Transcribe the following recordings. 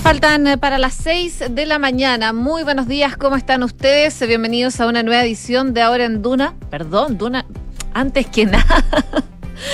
Faltan eh, para las 6 de la mañana. Muy buenos días, ¿cómo están ustedes? Bienvenidos a una nueva edición de Ahora en Duna. Perdón, Duna, antes que nada.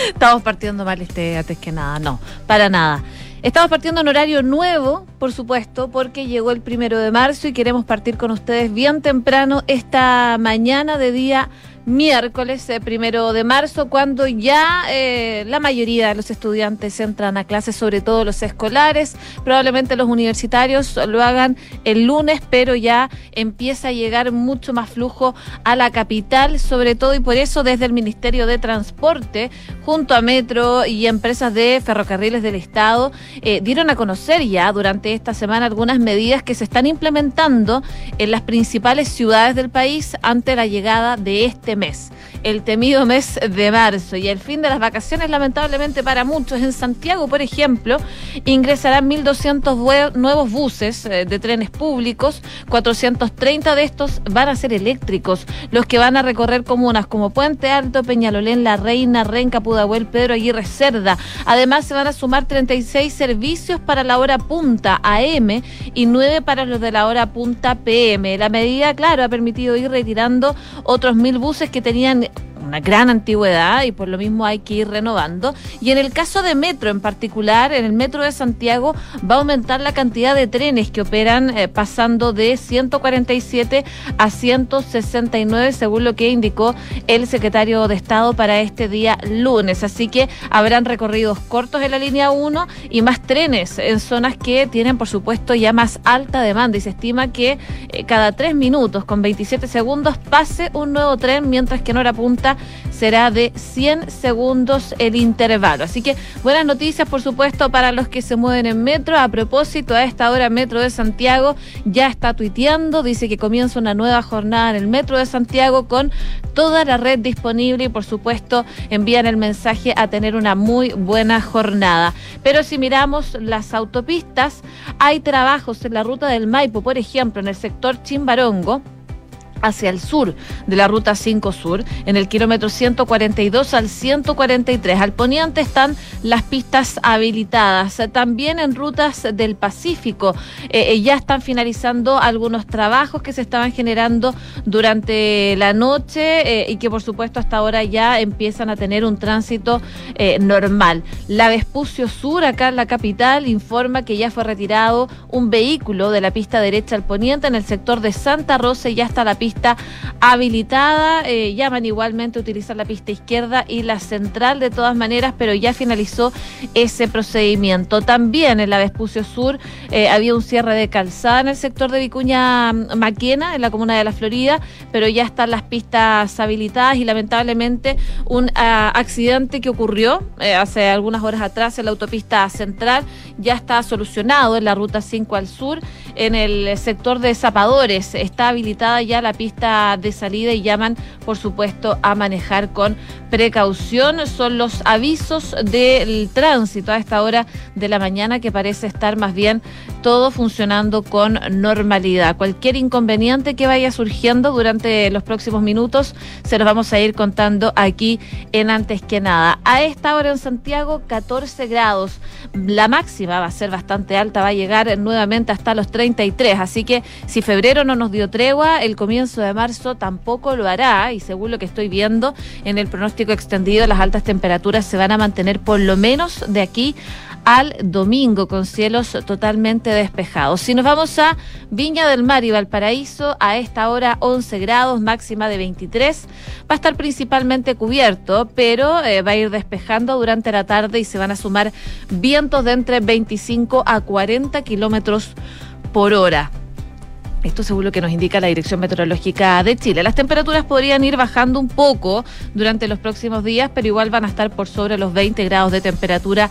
Estamos partiendo mal este antes que nada. No, para nada. Estamos partiendo en horario nuevo, por supuesto, porque llegó el primero de marzo y queremos partir con ustedes bien temprano esta mañana de día miércoles eh, primero de marzo, cuando ya eh, la mayoría de los estudiantes entran a clases, sobre todo los escolares. Probablemente los universitarios lo hagan el lunes, pero ya empieza a llegar mucho más flujo a la capital, sobre todo y por eso desde el Ministerio de Transporte, junto a Metro y empresas de ferrocarriles del Estado, eh, dieron a conocer ya durante esta semana algunas medidas que se están implementando en las principales ciudades del país ante la llegada de este mes, el temido mes de marzo y el fin de las vacaciones, lamentablemente para muchos. En Santiago, por ejemplo, ingresarán 1.200 nuevos buses eh, de trenes públicos, 430 de estos van a ser eléctricos, los que van a recorrer comunas como Puente Alto, Peñalolén, La Reina, Renca, Pudahuel, Pedro Aguirre Cerda. Además, se van a sumar 36 servicios para la hora punta AM y 9 para los de la hora punta PM. La medida, claro, ha permitido ir retirando otros mil buses que tenían una gran antigüedad y por lo mismo hay que ir renovando. Y en el caso de Metro en particular, en el Metro de Santiago va a aumentar la cantidad de trenes que operan eh, pasando de 147 a 169 según lo que indicó el secretario de Estado para este día lunes. Así que habrán recorridos cortos en la línea 1 y más trenes en zonas que tienen por supuesto ya más alta demanda y se estima que eh, cada tres minutos con 27 segundos pase un nuevo tren mientras que en hora punta será de 100 segundos el intervalo. Así que buenas noticias, por supuesto, para los que se mueven en metro. A propósito, a esta hora Metro de Santiago ya está tuiteando, dice que comienza una nueva jornada en el Metro de Santiago con toda la red disponible y, por supuesto, envían el mensaje a tener una muy buena jornada. Pero si miramos las autopistas, hay trabajos en la ruta del Maipo, por ejemplo, en el sector Chimbarongo hacia el sur de la ruta 5 Sur, en el kilómetro 142 al 143. Al poniente están las pistas habilitadas. También en rutas del Pacífico eh, eh, ya están finalizando algunos trabajos que se estaban generando durante la noche eh, y que por supuesto hasta ahora ya empiezan a tener un tránsito normal. La Vespucio Sur, acá en la capital, informa que ya fue retirado un vehículo de la pista derecha al poniente en el sector de Santa Rosa y ya está la pista pista habilitada. Eh, llaman igualmente a utilizar la pista izquierda y la central de todas maneras, pero ya finalizó ese procedimiento. También en la Vespucio Sur eh, había un cierre de calzada en el sector de Vicuña mm, Maquena, en la comuna de La Florida, pero ya están las pistas habilitadas y lamentablemente un ah, accidente que ocurrió eh, hace algunas horas atrás en la autopista central ya está solucionado en la ruta 5 al sur, en el sector de Zapadores. Está habilitada ya la pista de salida y llaman, por supuesto, a manejar con precaución. Son los avisos del tránsito a esta hora de la mañana que parece estar más bien todo funcionando con normalidad. Cualquier inconveniente que vaya surgiendo durante los próximos minutos se los vamos a ir contando aquí en Antes que nada. A esta hora en Santiago, 14 grados. La máxima va a ser bastante alta, va a llegar nuevamente hasta los 33. Así que si febrero no nos dio tregua, el comienzo de marzo tampoco lo hará. Y según lo que estoy viendo en el pronóstico extendido, las altas temperaturas se van a mantener por lo menos de aquí al domingo con cielos totalmente despejados. Si nos vamos a Viña del Mar y Valparaíso, a esta hora 11 grados, máxima de 23, va a estar principalmente cubierto, pero eh, va a ir despejando durante la tarde y se van a sumar vientos de entre 25 a 40 kilómetros por hora. Esto según lo que nos indica la Dirección Meteorológica de Chile. Las temperaturas podrían ir bajando un poco durante los próximos días, pero igual van a estar por sobre los 20 grados de temperatura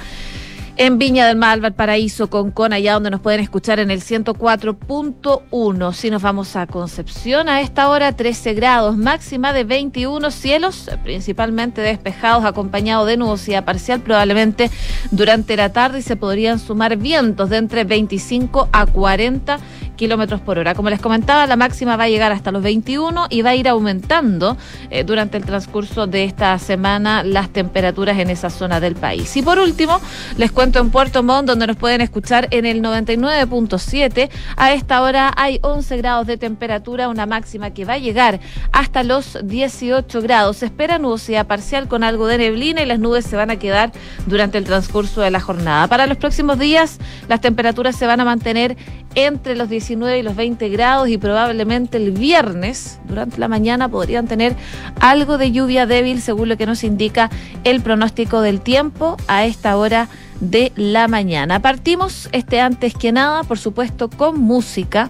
en Viña del Mar, Valparaíso, Concón, allá donde nos pueden escuchar en el 104.1. Si nos vamos a Concepción, a esta hora 13 grados, máxima de 21 cielos, principalmente despejados, acompañados de nubosidad parcial, probablemente durante la tarde y se podrían sumar vientos de entre 25 a 40 kilómetros por hora. Como les comentaba, la máxima va a llegar hasta los 21 y va a ir aumentando eh, durante el transcurso de esta semana las temperaturas en esa zona del país. Y por último, les cuento en Puerto Montt, donde nos pueden escuchar en el 99.7. A esta hora hay 11 grados de temperatura, una máxima que va a llegar hasta los 18 grados. Se espera nubosidad parcial con algo de neblina y las nubes se van a quedar durante el transcurso de la jornada. Para los próximos días, las temperaturas se van a mantener entre los 19 y los 20 grados y probablemente el viernes durante la mañana podrían tener algo de lluvia débil según lo que nos indica el pronóstico del tiempo a esta hora de la mañana. Partimos este antes que nada, por supuesto, con música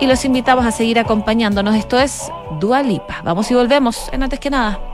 y los invitamos a seguir acompañándonos. Esto es Dualipa. Vamos y volvemos en antes que nada.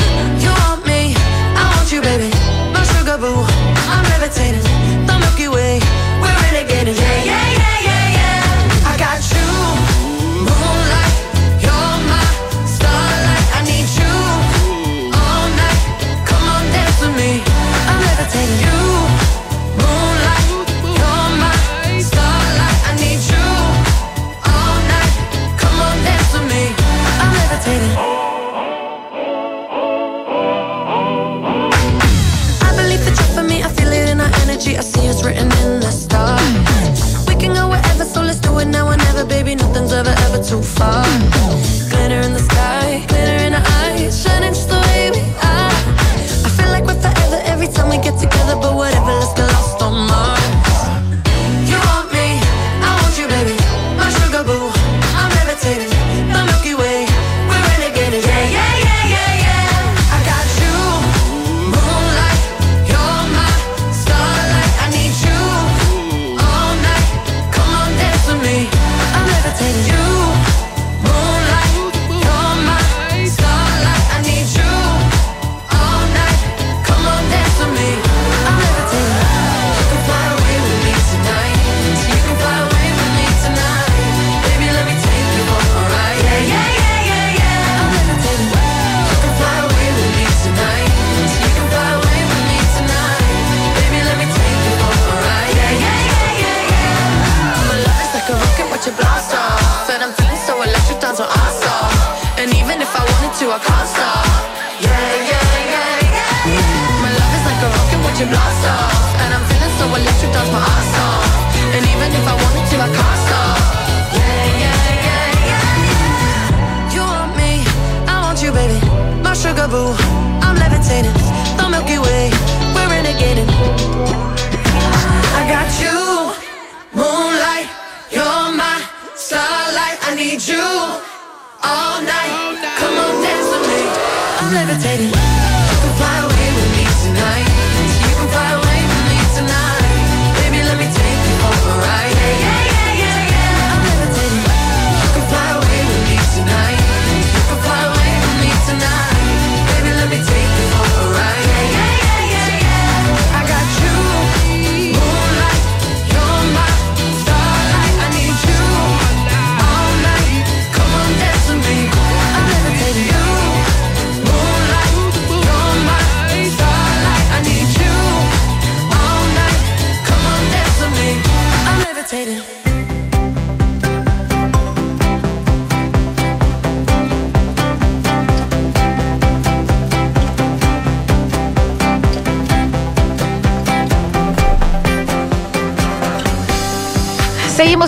Too far.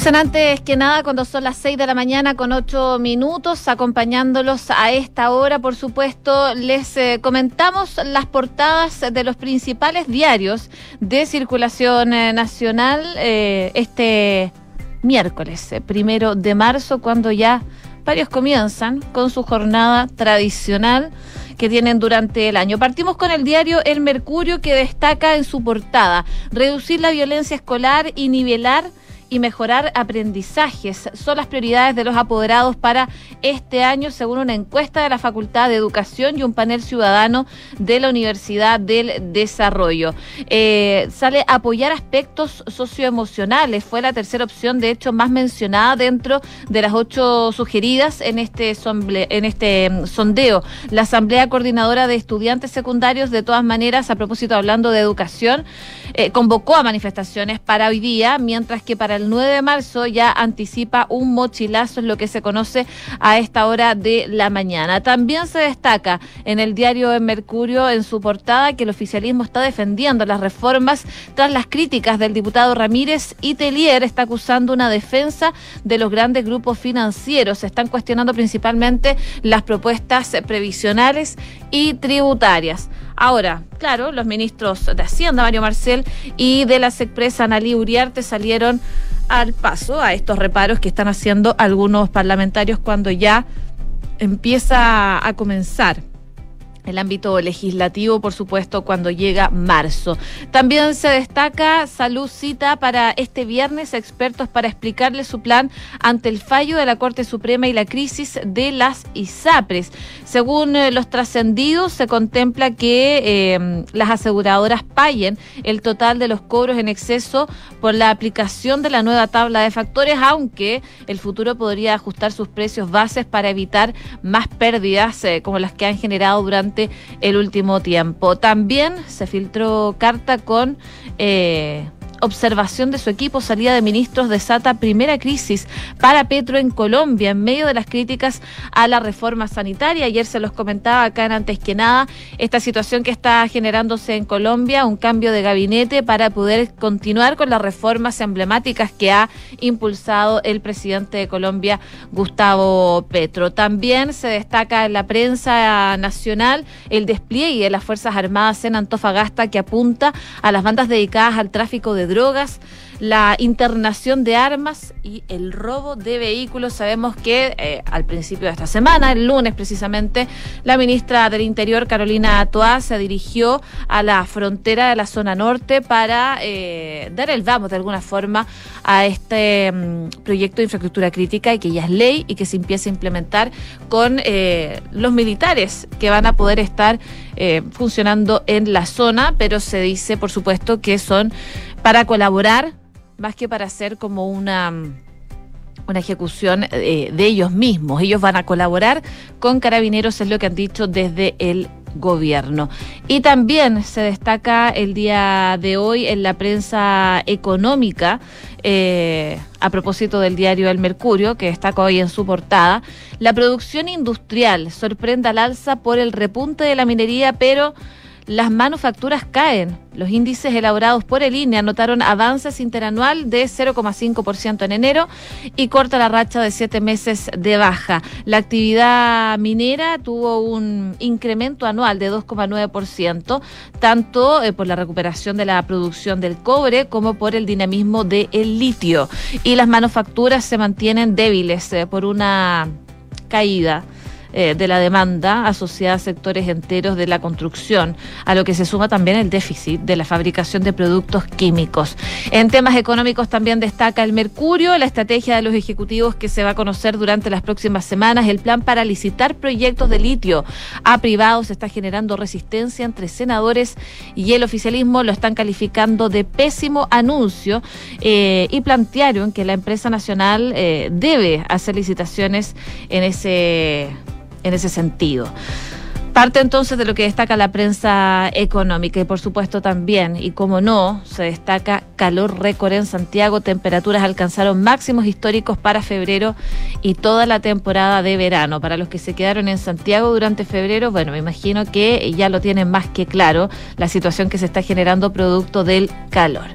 Antes que nada cuando son las 6 de la mañana con 8 minutos, acompañándolos a esta hora, por supuesto, les eh, comentamos las portadas de los principales diarios de circulación eh, nacional eh, este miércoles, primero de marzo, cuando ya varios comienzan con su jornada tradicional que tienen durante el año. Partimos con el diario El Mercurio que destaca en su portada reducir la violencia escolar y nivelar y mejorar aprendizajes. Son las prioridades de los apoderados para este año, según una encuesta de la Facultad de Educación y un panel ciudadano de la Universidad del Desarrollo. Eh, sale apoyar aspectos socioemocionales. Fue la tercera opción, de hecho, más mencionada dentro de las ocho sugeridas en este, en este mm, sondeo. La Asamblea Coordinadora de Estudiantes Secundarios, de todas maneras, a propósito hablando de educación, eh, convocó a manifestaciones para hoy día, mientras que para el 9 de marzo ya anticipa un mochilazo, es lo que se conoce a esta hora de la mañana. También se destaca en el diario Mercurio, en su portada, que el oficialismo está defendiendo las reformas tras las críticas del diputado Ramírez y Telier está acusando una defensa de los grandes grupos financieros. Se están cuestionando principalmente las propuestas previsionales y tributarias. Ahora, claro, los ministros de Hacienda, Mario Marcel, y de la SECPRESA, Analí Uriarte, salieron al paso a estos reparos que están haciendo algunos parlamentarios cuando ya empieza a comenzar el ámbito legislativo, por supuesto, cuando llega marzo. También se destaca Salud Cita para este viernes expertos para explicarle su plan ante el fallo de la Corte Suprema y la crisis de las ISAPRES. Según eh, los trascendidos, se contempla que eh, las aseguradoras paguen el total de los cobros en exceso por la aplicación de la nueva tabla de factores, aunque el futuro podría ajustar sus precios bases para evitar más pérdidas eh, como las que han generado durante el último tiempo. También se filtró carta con eh, observación de su equipo, salida de ministros desata primera crisis para Petro en Colombia en medio de las críticas a la reforma sanitaria. Ayer se los comentaba acá en Antes que nada esta situación que está generándose en Colombia, un cambio de gabinete para poder continuar con las reformas emblemáticas que ha impulsado el presidente de Colombia, Gustavo Petro. También se destaca en la prensa nacional el despliegue de las Fuerzas Armadas en Antofagasta que apunta a las bandas dedicadas al tráfico de drogas, la internación de armas y el robo de vehículos. Sabemos que eh, al principio de esta semana, el lunes precisamente, la ministra del Interior, Carolina Toá, se dirigió a la frontera de la zona norte para eh, dar el vamos de alguna forma a este mm, proyecto de infraestructura crítica y que ya es ley y que se empiece a implementar con eh, los militares que van a poder estar funcionando en la zona, pero se dice, por supuesto, que son para colaborar más que para hacer como una una ejecución eh, de ellos mismos. Ellos van a colaborar con carabineros, es lo que han dicho desde el gobierno. Y también se destaca el día de hoy en la prensa económica, eh, a propósito del diario El Mercurio, que destaca hoy en su portada, la producción industrial sorprende al alza por el repunte de la minería, pero las manufacturas caen. Los índices elaborados por el INE anotaron avances interanual de 0,5% en enero y corta la racha de siete meses de baja. La actividad minera tuvo un incremento anual de 2,9%, tanto eh, por la recuperación de la producción del cobre como por el dinamismo del litio. Y las manufacturas se mantienen débiles eh, por una caída eh, de la demanda asociada a sectores enteros de la construcción, a lo que se suma también el déficit de la fabricación de productos químicos. En temas económicos también destaca el Mercurio, la estrategia de los ejecutivos que se va a conocer durante las próximas semanas, el plan para licitar proyectos de litio a privados está generando resistencia entre senadores y el oficialismo lo están calificando de pésimo anuncio eh, y plantearon que la empresa nacional eh, debe hacer licitaciones en ese en ese sentido. Parte entonces de lo que destaca la prensa económica y por supuesto también, y como no, se destaca calor récord en Santiago, temperaturas alcanzaron máximos históricos para febrero y toda la temporada de verano. Para los que se quedaron en Santiago durante febrero, bueno, me imagino que ya lo tienen más que claro la situación que se está generando producto del calor.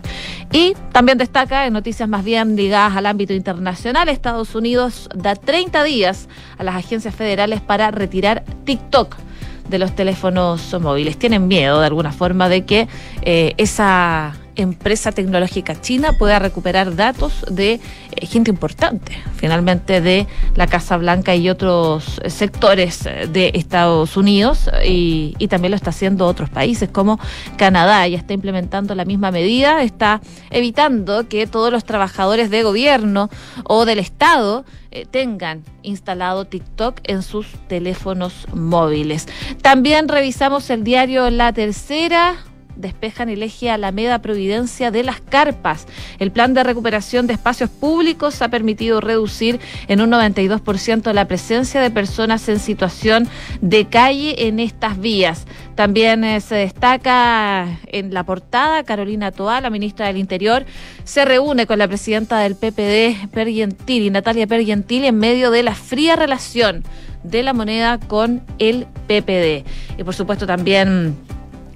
Y también destaca en noticias más bien ligadas al ámbito internacional, Estados Unidos da 30 días a las agencias federales para retirar TikTok de los teléfonos móviles. Tienen miedo de alguna forma de que eh, esa empresa tecnológica china pueda recuperar datos de eh, gente importante, finalmente de la Casa Blanca y otros sectores eh, de Estados Unidos y, y también lo está haciendo otros países como Canadá. Ya está implementando la misma medida, está evitando que todos los trabajadores de gobierno o del Estado eh, tengan instalado TikTok en sus teléfonos móviles. También revisamos el diario La Tercera, despejan el eje Alameda Providencia de las Carpas. El plan de recuperación de espacios públicos ha permitido reducir en un 92% la presencia de personas en situación de calle en estas vías. También eh, se destaca en la portada Carolina Toa, la ministra del Interior, se reúne con la presidenta del PPD, Pergentili, Natalia Pergentili, en medio de la fría relación de la moneda con el PPD. Y por supuesto también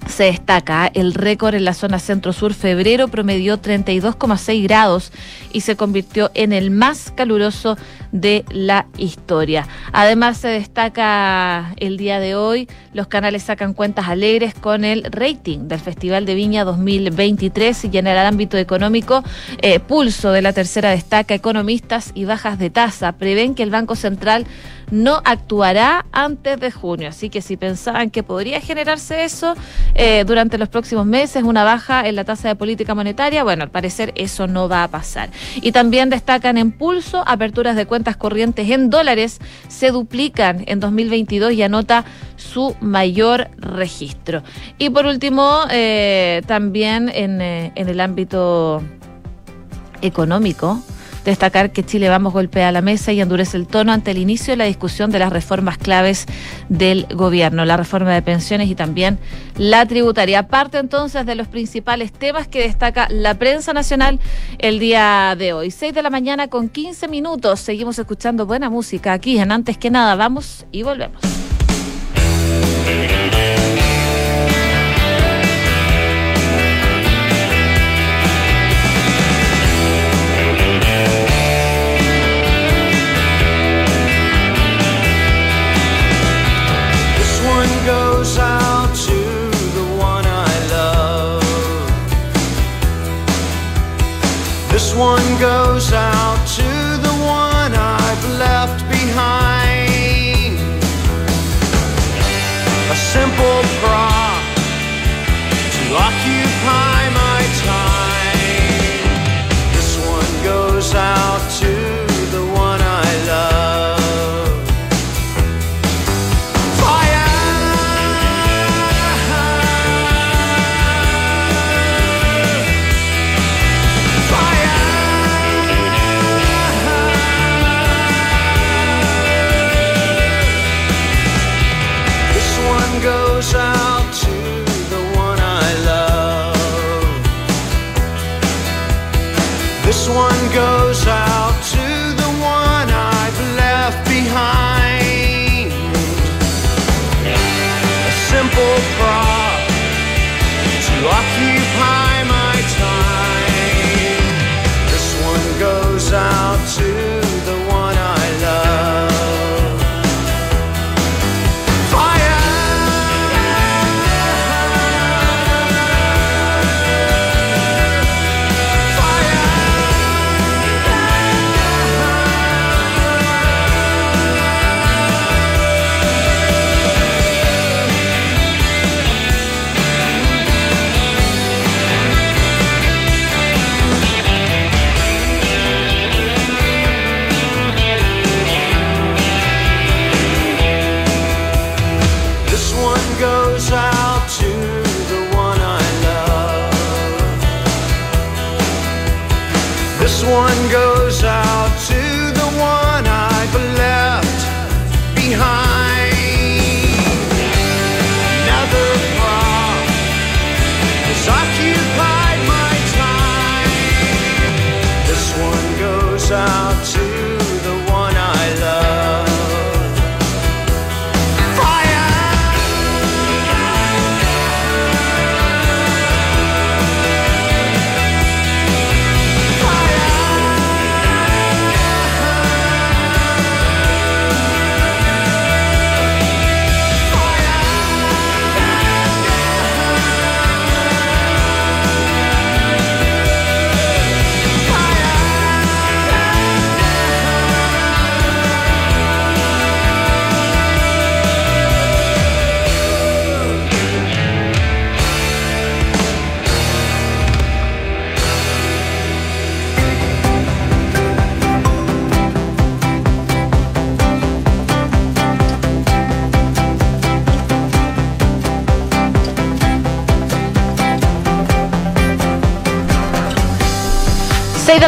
se destaca el récord en la zona centro-sur. Febrero promedió 32,6 grados y se convirtió en el más caluroso de la historia. Además, se destaca el día de hoy, los canales sacan cuentas alegres con el rating del Festival de Viña 2023 y en el ámbito económico, eh, pulso de la tercera destaca economistas y bajas de tasa. Prevén que el Banco Central no actuará antes de junio. Así que si pensaban que podría generarse eso eh, durante los próximos meses, una baja en la tasa de política monetaria, bueno, al parecer eso no va a pasar. Y también destacan en pulso aperturas de cuentas corrientes en dólares se duplican en 2022 y anota su mayor registro. Y por último, eh, también en, eh, en el ámbito económico, Destacar que Chile Vamos golpea la mesa y endurece el tono ante el inicio de la discusión de las reformas claves del gobierno, la reforma de pensiones y también la tributaria. Parte entonces de los principales temas que destaca la prensa nacional el día de hoy. 6 de la mañana con 15 minutos. Seguimos escuchando buena música aquí en Antes que nada. Vamos y volvemos. One goes out to the one I've left behind. A simple prop to occupy my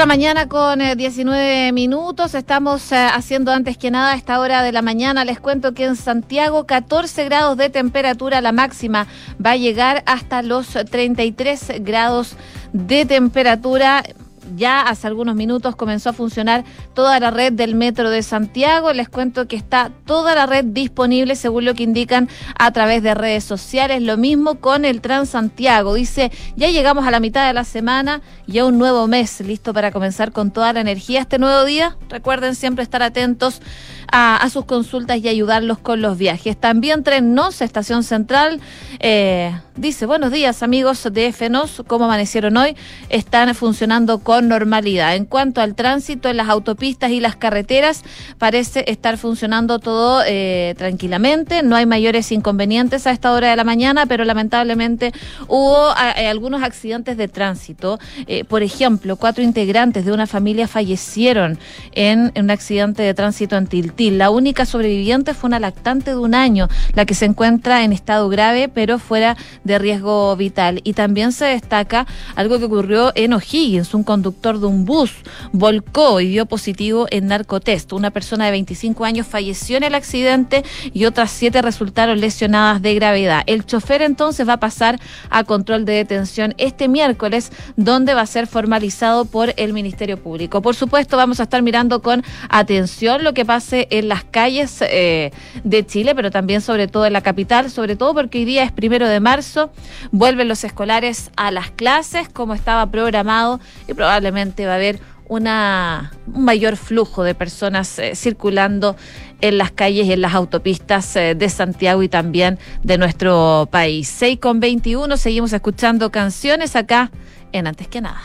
mañana con 19 eh, minutos. Estamos eh, haciendo antes que nada esta hora de la mañana. Les cuento que en Santiago 14 grados de temperatura, la máxima va a llegar hasta los 33 grados de temperatura ya hace algunos minutos comenzó a funcionar toda la red del Metro de Santiago. Les cuento que está toda la red disponible según lo que indican a través de redes sociales. Lo mismo con el Transantiago. Dice, ya llegamos a la mitad de la semana y a un nuevo mes listo para comenzar con toda la energía este nuevo día. Recuerden siempre estar atentos a, sus consultas y ayudarlos con los viajes. También Tren NOS, Estación Central, eh, dice, buenos días amigos de FNOS, ¿cómo amanecieron hoy? Están funcionando con normalidad. En cuanto al tránsito en las autopistas y las carreteras, parece estar funcionando todo eh, tranquilamente, no hay mayores inconvenientes a esta hora de la mañana, pero lamentablemente hubo eh, algunos accidentes de tránsito. por ejemplo, cuatro integrantes de una familia fallecieron en, un accidente de tránsito en Tiltil. La única sobreviviente fue una lactante de un año, la que se encuentra en estado grave, pero fuera de riesgo vital. Y también se destaca algo que ocurrió en O'Higgins. Un conductor de un bus volcó y dio positivo en narcotest. Una persona de 25 años falleció en el accidente y otras siete resultaron lesionadas de gravedad. El chofer entonces va a pasar a control de detención este miércoles, donde va a ser formalizado por el Ministerio Público. Por supuesto, vamos a estar mirando con atención lo que pase en las calles eh, de Chile, pero también sobre todo en la capital, sobre todo porque hoy día es primero de marzo, vuelven los escolares a las clases como estaba programado y probablemente va a haber un mayor flujo de personas eh, circulando en las calles y en las autopistas eh, de Santiago y también de nuestro país. 6 con 21, seguimos escuchando canciones acá en Antes que nada.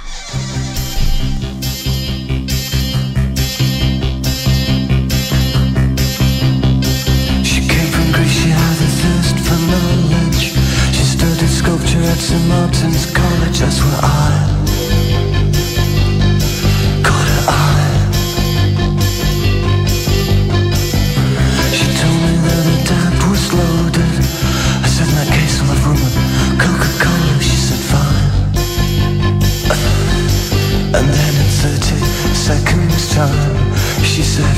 And then in 30 seconds time, she said,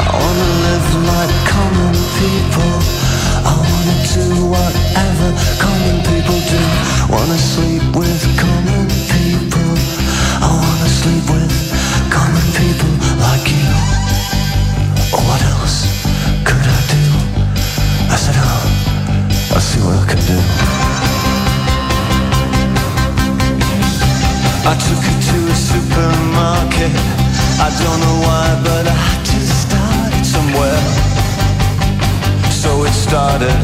I wanna live like common people. I wanna do whatever common people do. Wanna sleep with common people. I wanna sleep with common people like you. What else could I do? I said, oh, I'll see what I can do. I took it to supermarket. I don't know why, but I just started somewhere so it started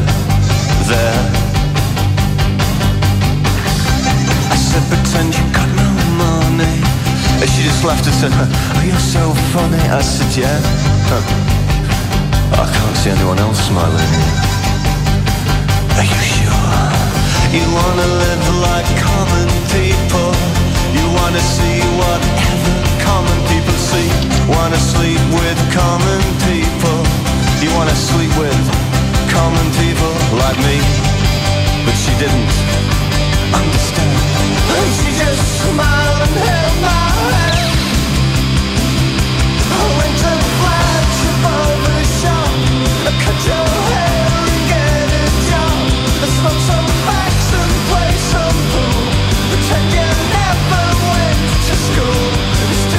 there. I said, pretend you got no money. And she just laughed and said, oh, you're so funny. I said, yeah. Huh. I can't see anyone else smiling. Are you sure? You wanna live like common people. Wanna see whatever common people see. Wanna sleep with common people. You wanna sleep with common people like me. But she didn't understand. And she just smiled and held my hand. I went to flagship of the shop I cut your hair and get a job. I smoke some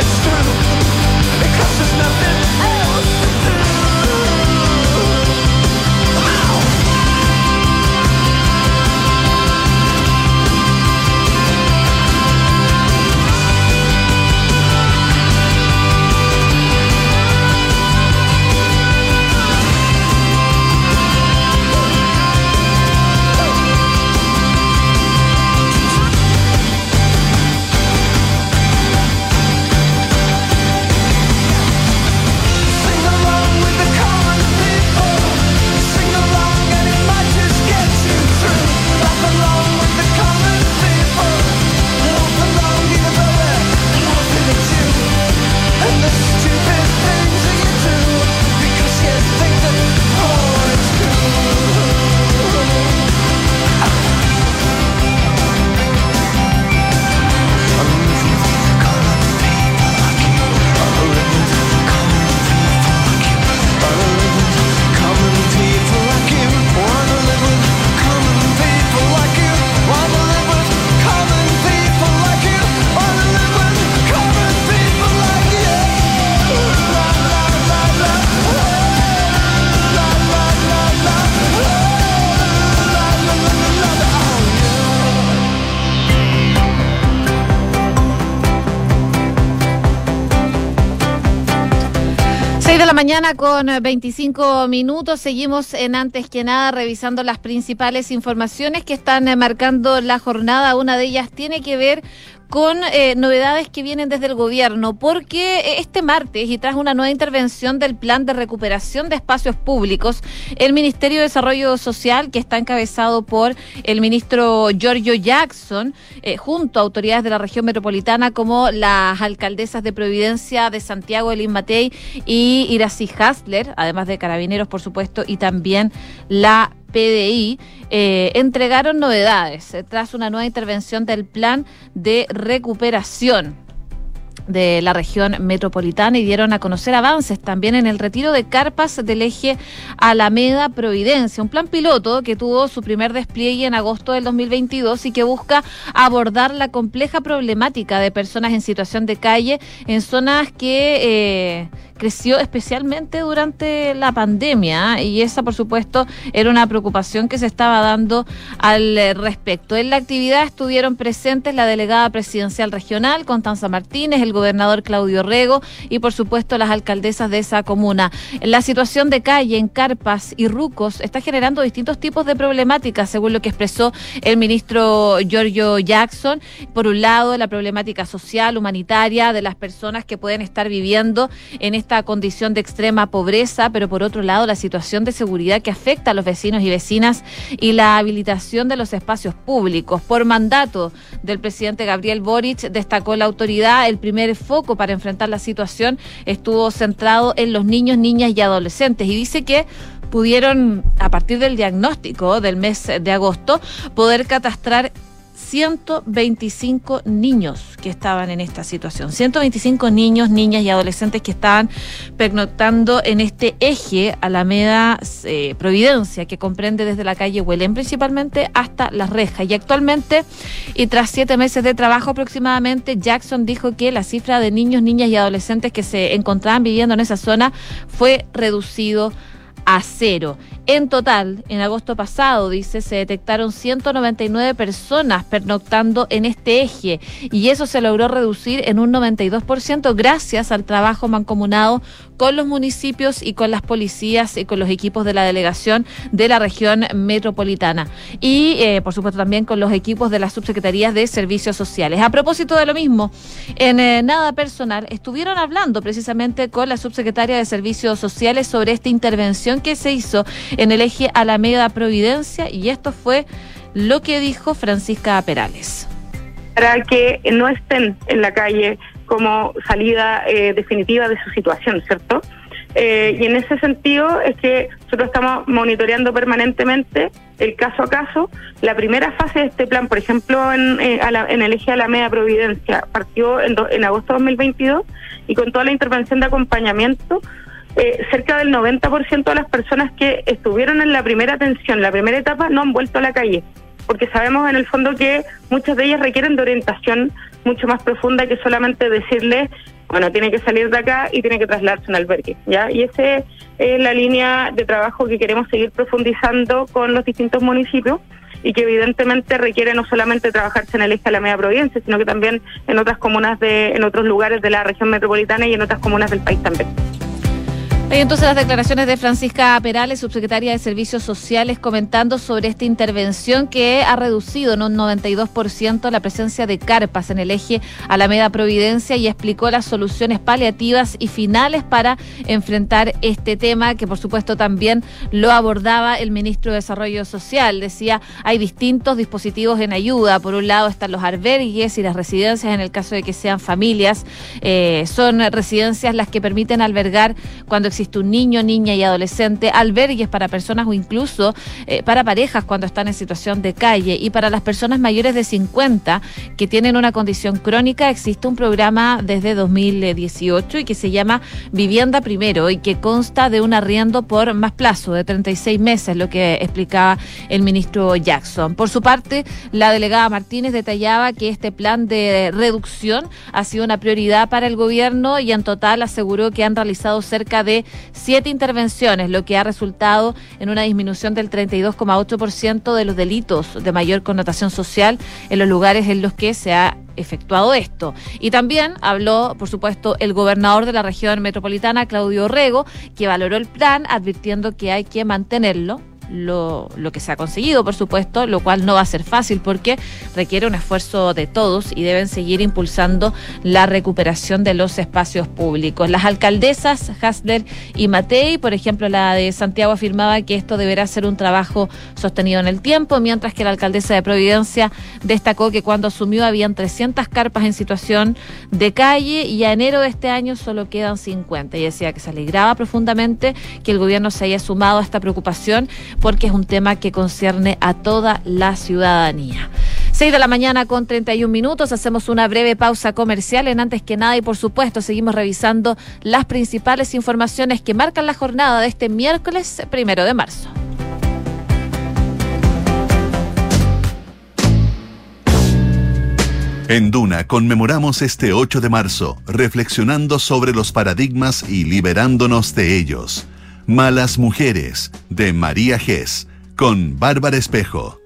It's true, it costs us nothing. Con 25 minutos. Seguimos en antes que nada revisando las principales informaciones que están marcando la jornada. Una de ellas tiene que ver con eh, novedades que vienen desde el gobierno, porque este martes y tras una nueva intervención del plan de recuperación de espacios públicos, el Ministerio de Desarrollo Social, que está encabezado por el ministro Giorgio Jackson, eh, junto a autoridades de la región metropolitana como las alcaldesas de Providencia de Santiago, Elin Matei y Iracy Hasler, además de carabineros, por supuesto, y también la PDI, eh, entregaron novedades eh, tras una nueva intervención del plan de recuperación de la región metropolitana y dieron a conocer avances también en el retiro de carpas del eje Alameda Providencia, un plan piloto que tuvo su primer despliegue en agosto del 2022 y que busca abordar la compleja problemática de personas en situación de calle en zonas que eh, creció especialmente durante la pandemia y esa por supuesto era una preocupación que se estaba dando al respecto. En la actividad estuvieron presentes la delegada presidencial regional Constanza Martínez, el gobernador Claudio Rego y por supuesto las alcaldesas de esa comuna. La situación de calle en Carpas y Rucos está generando distintos tipos de problemáticas según lo que expresó el ministro Giorgio Jackson. Por un lado, la problemática social, humanitaria de las personas que pueden estar viviendo en esta condición de extrema pobreza, pero por otro lado la situación de seguridad que afecta a los vecinos y vecinas y la habilitación de los espacios públicos. Por mandato del presidente Gabriel Boric, destacó la autoridad, el primer foco para enfrentar la situación estuvo centrado en los niños, niñas y adolescentes. Y dice que pudieron, a partir del diagnóstico del mes de agosto, poder catastrar 125 niños que estaban en esta situación. 125 niños, niñas y adolescentes que estaban pernoctando en este eje Alameda eh, Providencia, que comprende desde la calle Huelén principalmente hasta Las Rejas. Y actualmente, y tras siete meses de trabajo aproximadamente, Jackson dijo que la cifra de niños, niñas y adolescentes que se encontraban viviendo en esa zona fue reducido a cero. En total, en agosto pasado, dice, se detectaron 199 personas pernoctando en este eje y eso se logró reducir en un 92% gracias al trabajo mancomunado con los municipios y con las policías y con los equipos de la delegación de la región metropolitana y eh, por supuesto también con los equipos de las subsecretarías de servicios sociales. A propósito de lo mismo, en eh, nada personal estuvieron hablando precisamente con la subsecretaria de servicios sociales sobre esta intervención que se hizo en el eje Alameda Providencia y esto fue lo que dijo Francisca Perales. Para que no estén en la calle como salida eh, definitiva de su situación, ¿cierto? Eh, y en ese sentido es que nosotros estamos monitoreando permanentemente el caso a caso. La primera fase de este plan, por ejemplo, en, eh, en el eje Alameda Providencia, partió en, en agosto de 2022 y con toda la intervención de acompañamiento, cerca del 90% de las personas que estuvieron en la primera atención, la primera etapa, no han vuelto a la calle porque sabemos en el fondo que muchas de ellas requieren de orientación mucho más profunda que solamente decirle, bueno, tiene que salir de acá y tiene que trasladarse a un albergue, ¿ya? Y esa es la línea de trabajo que queremos seguir profundizando con los distintos municipios y que evidentemente requiere no solamente trabajarse en el eje de la media provincia, sino que también en otras comunas de, en otros lugares de la región metropolitana y en otras comunas del país también. Hay entonces las declaraciones de Francisca Perales, subsecretaria de Servicios Sociales, comentando sobre esta intervención que ha reducido en un 92% la presencia de carpas en el eje Alameda Providencia y explicó las soluciones paliativas y finales para enfrentar este tema, que por supuesto también lo abordaba el ministro de Desarrollo Social. Decía, hay distintos dispositivos en ayuda. Por un lado están los albergues y las residencias en el caso de que sean familias. Eh, son residencias las que permiten albergar cuando existe un niño, niña y adolescente, albergues para personas o incluso eh, para parejas cuando están en situación de calle y para las personas mayores de 50 que tienen una condición crónica existe un programa desde 2018 y que se llama Vivienda Primero y que consta de un arriendo por más plazo de 36 meses, lo que explicaba el ministro Jackson. Por su parte, la delegada Martínez detallaba que este plan de reducción ha sido una prioridad para el gobierno y en total aseguró que han realizado cerca de siete intervenciones, lo que ha resultado en una disminución del 32,8% de los delitos de mayor connotación social en los lugares en los que se ha efectuado esto. Y también habló, por supuesto, el gobernador de la región metropolitana, Claudio Rego, que valoró el plan advirtiendo que hay que mantenerlo lo, lo, que se ha conseguido, por supuesto, lo cual no va a ser fácil porque requiere un esfuerzo de todos y deben seguir impulsando la recuperación de los espacios públicos. Las alcaldesas Hasler y Matei, por ejemplo, la de Santiago afirmaba que esto deberá ser un trabajo sostenido en el tiempo, mientras que la alcaldesa de Providencia destacó que cuando asumió habían 300 carpas en situación de calle y a enero de este año solo quedan 50. Y decía que se alegraba profundamente que el gobierno se haya sumado a esta preocupación porque es un tema que concierne a toda la ciudadanía. 6 de la mañana con 31 minutos, hacemos una breve pausa comercial en antes que nada y por supuesto seguimos revisando las principales informaciones que marcan la jornada de este miércoles primero de marzo. En Duna conmemoramos este 8 de marzo, reflexionando sobre los paradigmas y liberándonos de ellos. Malas Mujeres, de María Gess, con Bárbara Espejo.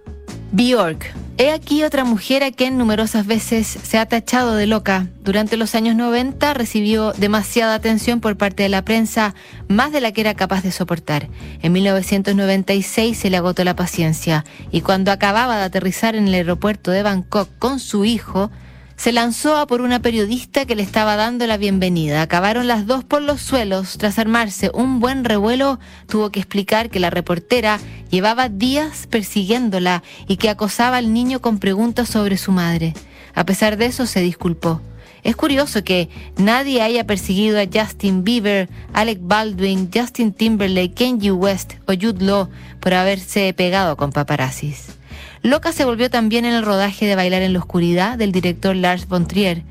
Bjork. He aquí otra mujer a quien numerosas veces se ha tachado de loca. Durante los años 90 recibió demasiada atención por parte de la prensa, más de la que era capaz de soportar. En 1996 se le agotó la paciencia y cuando acababa de aterrizar en el aeropuerto de Bangkok con su hijo, se lanzó a por una periodista que le estaba dando la bienvenida. Acabaron las dos por los suelos. Tras armarse un buen revuelo, tuvo que explicar que la reportera llevaba días persiguiéndola y que acosaba al niño con preguntas sobre su madre. A pesar de eso, se disculpó. Es curioso que nadie haya perseguido a Justin Bieber, Alec Baldwin, Justin Timberlake, Kanye West o Jude Law por haberse pegado con paparazzis. Loca se volvió también en el rodaje de Bailar en la Oscuridad del director Lars von Trier.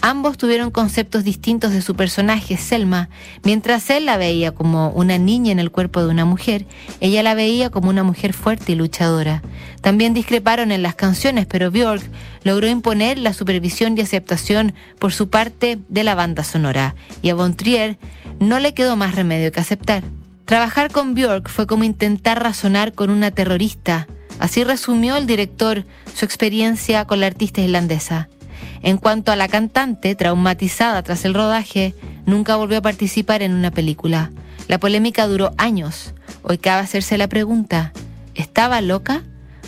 Ambos tuvieron conceptos distintos de su personaje, Selma. Mientras él la veía como una niña en el cuerpo de una mujer, ella la veía como una mujer fuerte y luchadora. También discreparon en las canciones, pero Björk logró imponer la supervisión y aceptación por su parte de la banda sonora. Y a von Trier no le quedó más remedio que aceptar. Trabajar con Björk fue como intentar razonar con una terrorista Así resumió el director su experiencia con la artista irlandesa. En cuanto a la cantante, traumatizada tras el rodaje, nunca volvió a participar en una película. La polémica duró años. Hoy cabe hacerse la pregunta, ¿estaba loca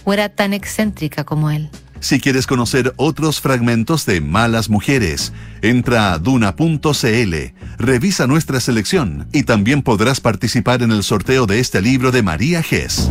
o era tan excéntrica como él? Si quieres conocer otros fragmentos de Malas Mujeres, entra a duna.cl, revisa nuestra selección y también podrás participar en el sorteo de este libro de María Gess.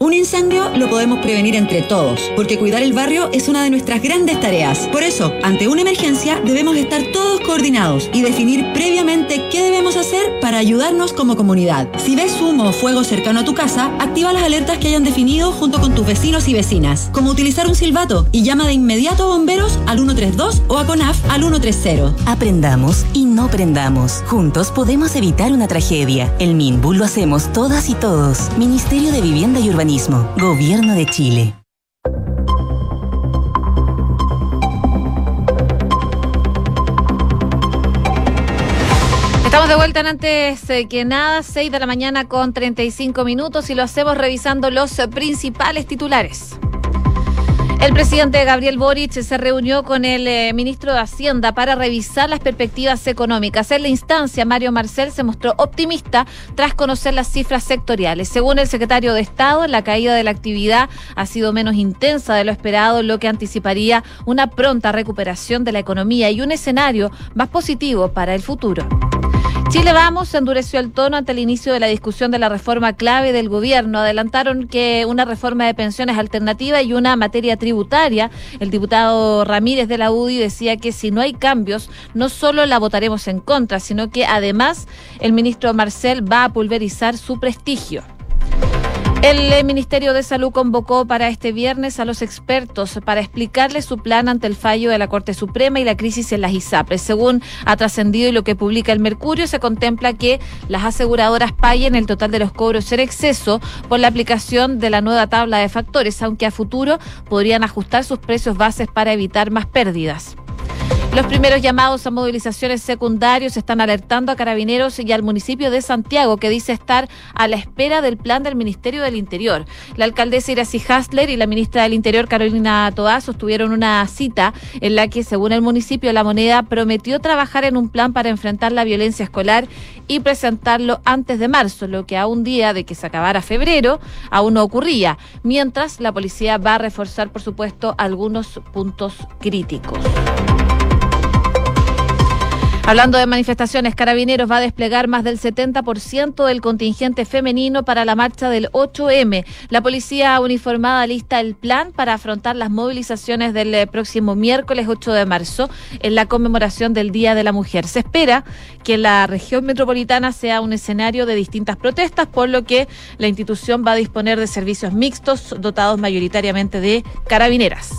Un incendio lo podemos prevenir entre todos, porque cuidar el barrio es una de nuestras grandes tareas. Por eso, ante una emergencia, debemos estar todos coordinados y definir previamente qué debemos hacer para ayudarnos como comunidad. Si ves humo o fuego cercano a tu casa, activa las alertas que hayan definido junto con tus vecinos y vecinas, como utilizar un silbato y llama de inmediato a bomberos al 132 o a CONAF al 130. Aprendamos y no prendamos. Juntos podemos evitar una tragedia. El MINBU lo hacemos todas y todos. Ministerio de Vivienda y Gobierno de Chile. Estamos de vuelta en antes eh, que nada, 6 de la mañana con 35 minutos y lo hacemos revisando los principales titulares. El presidente Gabriel Boric se reunió con el eh, ministro de Hacienda para revisar las perspectivas económicas. En la instancia, Mario Marcel se mostró optimista tras conocer las cifras sectoriales. Según el secretario de Estado, la caída de la actividad ha sido menos intensa de lo esperado, lo que anticiparía una pronta recuperación de la economía y un escenario más positivo para el futuro. Chile Vamos endureció el tono ante el inicio de la discusión de la reforma clave del gobierno. Adelantaron que una reforma de pensiones alternativa y una materia tributaria. El diputado Ramírez de la UDI decía que si no hay cambios, no solo la votaremos en contra, sino que además el ministro Marcel va a pulverizar su prestigio. El eh, Ministerio de Salud convocó para este viernes a los expertos para explicarles su plan ante el fallo de la Corte Suprema y la crisis en las ISAPRES. Según ha trascendido y lo que publica el Mercurio, se contempla que las aseguradoras paguen el total de los cobros en exceso por la aplicación de la nueva tabla de factores, aunque a futuro podrían ajustar sus precios bases para evitar más pérdidas. Los primeros llamados a movilizaciones secundarios están alertando a carabineros y al municipio de Santiago, que dice estar a la espera del plan del Ministerio del Interior. La alcaldesa Iracy Hasler y la ministra del Interior, Carolina Toá, sostuvieron una cita en la que, según el municipio, la moneda prometió trabajar en un plan para enfrentar la violencia escolar y presentarlo antes de marzo, lo que a un día de que se acabara febrero aún no ocurría, mientras la policía va a reforzar, por supuesto, algunos puntos críticos. Hablando de manifestaciones, Carabineros va a desplegar más del 70% del contingente femenino para la marcha del 8M. La policía uniformada lista el plan para afrontar las movilizaciones del eh, próximo miércoles 8 de marzo en la conmemoración del Día de la Mujer. Se espera que la región metropolitana sea un escenario de distintas protestas, por lo que la institución va a disponer de servicios mixtos dotados mayoritariamente de carabineras.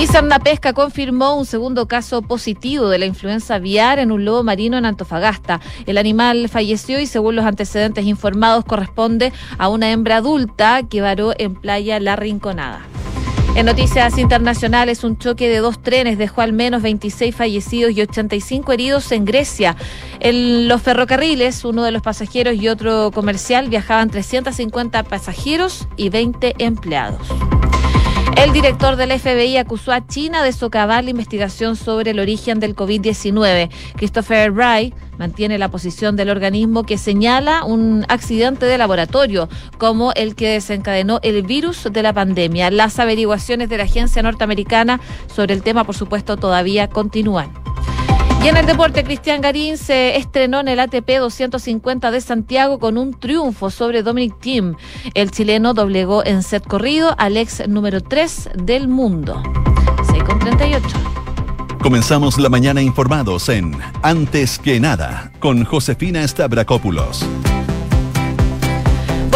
Y Pesca confirmó un segundo caso positivo de la influenza aviar en un lobo marino en Antofagasta. El animal falleció y según los antecedentes informados corresponde a una hembra adulta que varó en Playa La Rinconada. En noticias internacionales, un choque de dos trenes dejó al menos 26 fallecidos y 85 heridos en Grecia. En los ferrocarriles, uno de los pasajeros y otro comercial viajaban 350 pasajeros y 20 empleados. El director del FBI acusó a China de socavar la investigación sobre el origen del COVID-19. Christopher Wright mantiene la posición del organismo que señala un accidente de laboratorio como el que desencadenó el virus de la pandemia. Las averiguaciones de la agencia norteamericana sobre el tema, por supuesto, todavía continúan. Y en el deporte, Cristian Garín se estrenó en el ATP 250 de Santiago con un triunfo sobre Dominic Thiem. El chileno doblegó en set corrido al ex número 3 del mundo. 6 con 38. Comenzamos la mañana informados en Antes que nada con Josefina Stavrakopoulos.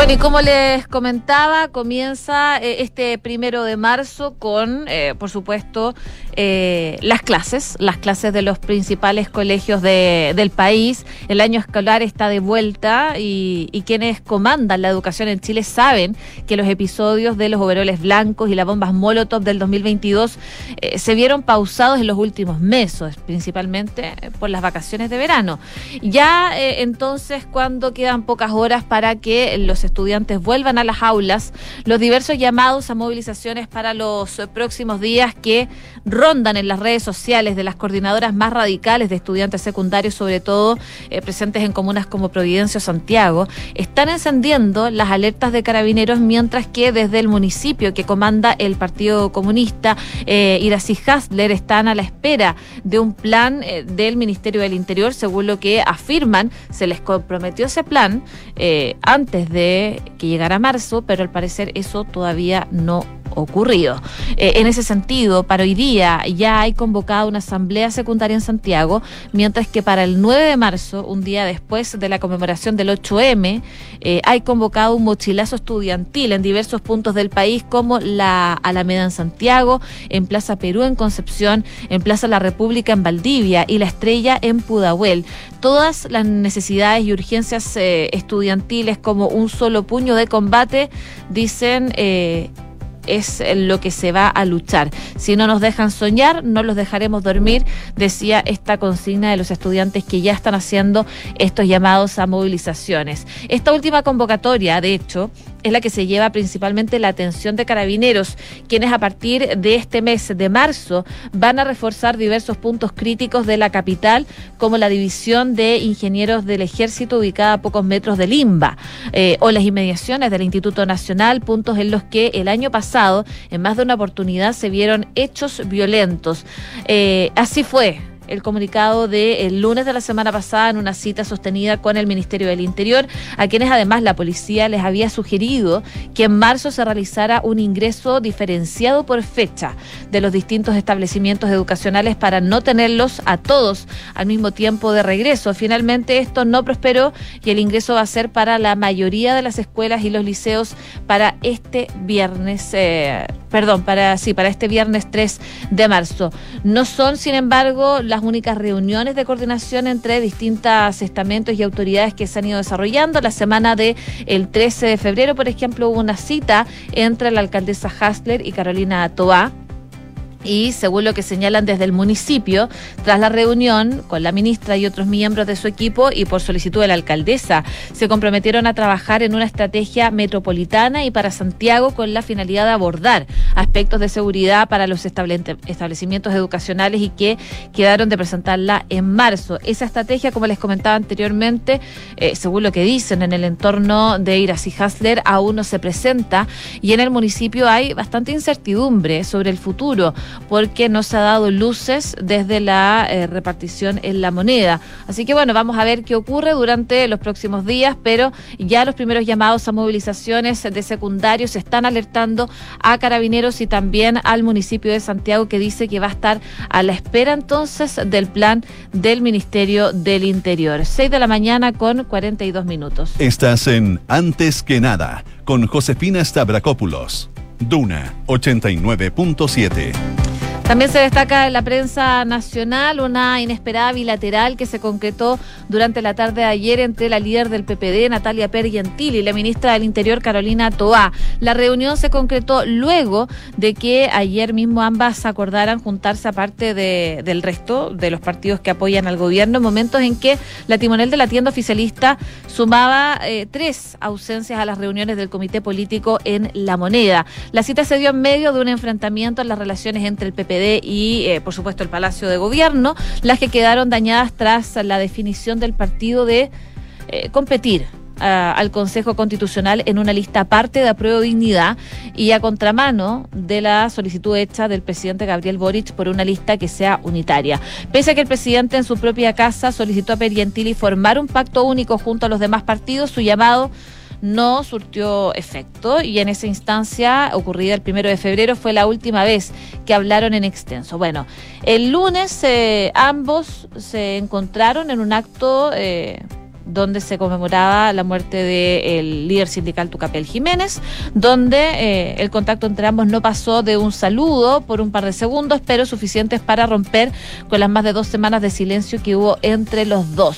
Bueno, y como les comentaba, comienza eh, este primero de marzo con, eh, por supuesto, eh, las clases, las clases de los principales colegios de, del país. El año escolar está de vuelta y, quienes comandan la educación en Chile saben que los episodios de los overoles blancos y las bombas Molotov del 2022 eh, se vieron pausados en los últimos meses, principalmente por las vacaciones de verano. Ya entonces, cuando quedan pocas horas para que los estudiantes vuelvan a las aulas, los diversos llamados a movilizaciones para los próximos días que rondan en las redes sociales de las coordinadoras más radicales de estudiantes secundarios, sobre todo eh, presentes en comunas como Providencia o Santiago, están encendiendo las alertas de carabineros, mientras que desde el municipio que comanda el Partido Comunista, eh, Iracy Hasler, están a la espera de un plan eh, del Ministerio del Interior, según lo que afirman, se les comprometió ese plan eh, antes de que llegara marzo, pero al parecer eso todavía no ocurrido. Eh, en ese sentido, para hoy día ya hay convocada una asamblea secundaria en Santiago, mientras que para el 9 de marzo, un día después de la conmemoración del 8M, eh, hay convocado un mochilazo estudiantil en diversos puntos del país, como la Alameda en Santiago, en Plaza Perú en Concepción, en Plaza La República en Valdivia y La Estrella en Pudahuel. Todas las necesidades y urgencias eh, estudiantiles como un solo puño de combate, dicen es lo que se va a luchar. Si no nos dejan soñar, no los dejaremos dormir, decía esta consigna de los estudiantes que ya están haciendo estos llamados a movilizaciones. Esta última convocatoria, de hecho, es la que se lleva principalmente la atención de carabineros, quienes a partir de este mes de marzo van a reforzar diversos puntos críticos de la capital, como la división de ingenieros del ejército ubicada a pocos metros de Limba, eh, o las inmediaciones del Instituto Nacional, puntos en los que el año pasado, en más de una oportunidad, se vieron hechos violentos. Eh, así fue el comunicado del lunes de la semana pasada en una cita sostenida con el Ministerio del Interior, a quienes además la policía les había sugerido que en marzo se realizara un ingreso diferenciado por fecha de los distintos establecimientos educacionales para no tenerlos a todos al mismo tiempo de regreso. Finalmente esto no prosperó y el ingreso va a ser para la mayoría de las escuelas y los liceos para este viernes, eh, perdón, para sí, para este viernes 3 de marzo. No son, sin embargo, las únicas reuniones de coordinación entre distintos estamentos y autoridades que se han ido desarrollando. La semana del el 13 de febrero, por ejemplo, hubo una cita entre la alcaldesa Hasler y Carolina Toá y según lo que señalan desde el municipio, tras la reunión con la ministra y otros miembros de su equipo y por solicitud de la alcaldesa, se comprometieron a trabajar en una estrategia metropolitana y para Santiago con la finalidad de abordar aspectos de seguridad para los establecimientos educacionales y que quedaron de presentarla en marzo. Esa estrategia, como les comentaba anteriormente, eh, según lo que dicen en el entorno de Iracy Hasler, aún no se presenta y en el municipio hay bastante incertidumbre sobre el futuro porque no se ha dado luces desde la eh, repartición en la moneda. Así que bueno, vamos a ver qué ocurre durante los próximos días, pero ya los primeros llamados a movilizaciones de secundarios están alertando a carabineros y también al municipio de Santiago que dice que va a estar a la espera entonces del plan del Ministerio del Interior. 6 de la mañana con 42 minutos. Estás en Antes que nada con Josefina Stavrakopoulos. Duna 89.7. También se destaca en la prensa nacional una inesperada bilateral que se concretó durante la tarde de ayer entre la líder del PPD, Natalia Pergentili, y la ministra del Interior, Carolina Toá. La reunión se concretó luego de que ayer mismo ambas acordaran juntarse aparte de, del resto de los partidos que apoyan al gobierno, en momentos en que la timonel de la tienda oficialista sumaba eh, tres ausencias a las reuniones del comité político en La Moneda. La cita se dio en medio de un enfrentamiento en las relaciones entre el PPD y, eh, por supuesto, el Palacio de Gobierno, las que quedaron dañadas tras la definición del partido de eh, competir ah, al Consejo Constitucional en una lista aparte de apruebo dignidad y a contramano de la solicitud hecha del presidente Gabriel Boric por una lista que sea unitaria. Pese a que el presidente en su propia casa solicitó a Perientili formar un pacto único junto a los demás partidos, su llamado no surtió efecto y en esa instancia ocurrida el primero de febrero fue la última vez que hablaron en extenso. Bueno, el lunes eh, ambos se encontraron en un acto... Eh, donde se conmemoraba la muerte del líder sindical Tucapel Jiménez, donde eh, el contacto entre ambos no pasó de un saludo por un par de segundos, pero suficientes para romper con las más de dos semanas de silencio que hubo entre los dos.